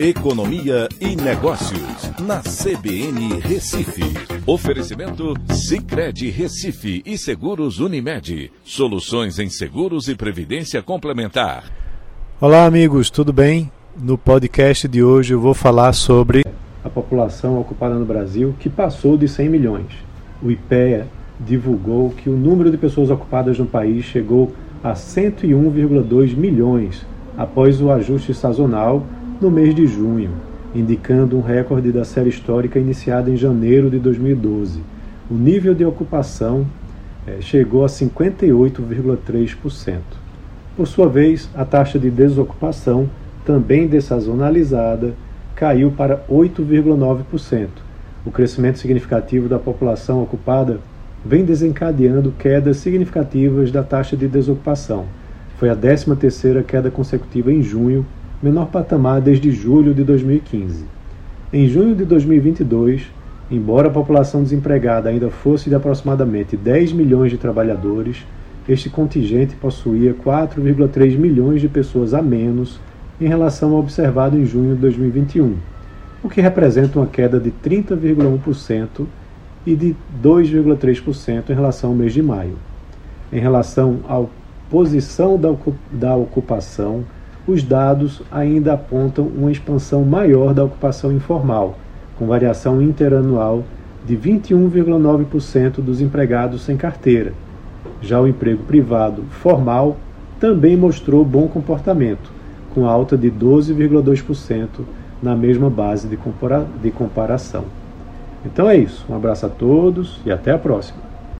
Economia e Negócios, na CBN Recife. Oferecimento Cicred Recife e Seguros Unimed. Soluções em seguros e previdência complementar. Olá, amigos, tudo bem? No podcast de hoje eu vou falar sobre a população ocupada no Brasil, que passou de 100 milhões. O IPEA divulgou que o número de pessoas ocupadas no país chegou a 101,2 milhões após o ajuste sazonal no mês de junho, indicando um recorde da série histórica iniciada em janeiro de 2012. O nível de ocupação eh, chegou a 58,3%. Por sua vez, a taxa de desocupação, também dessazonalizada, caiu para 8,9%. O crescimento significativo da população ocupada vem desencadeando quedas significativas da taxa de desocupação. Foi a 13ª queda consecutiva em junho, menor patamar desde julho de 2015. Em junho de 2022, embora a população desempregada ainda fosse de aproximadamente 10 milhões de trabalhadores, este contingente possuía 4,3 milhões de pessoas a menos em relação ao observado em junho de 2021, o que representa uma queda de 30,1% e de 2,3% em relação ao mês de maio. Em relação à posição da ocupação, os dados ainda apontam uma expansão maior da ocupação informal, com variação interanual de 21,9% dos empregados sem carteira. Já o emprego privado formal também mostrou bom comportamento, com alta de 12,2% na mesma base de comparação. Então é isso. Um abraço a todos e até a próxima.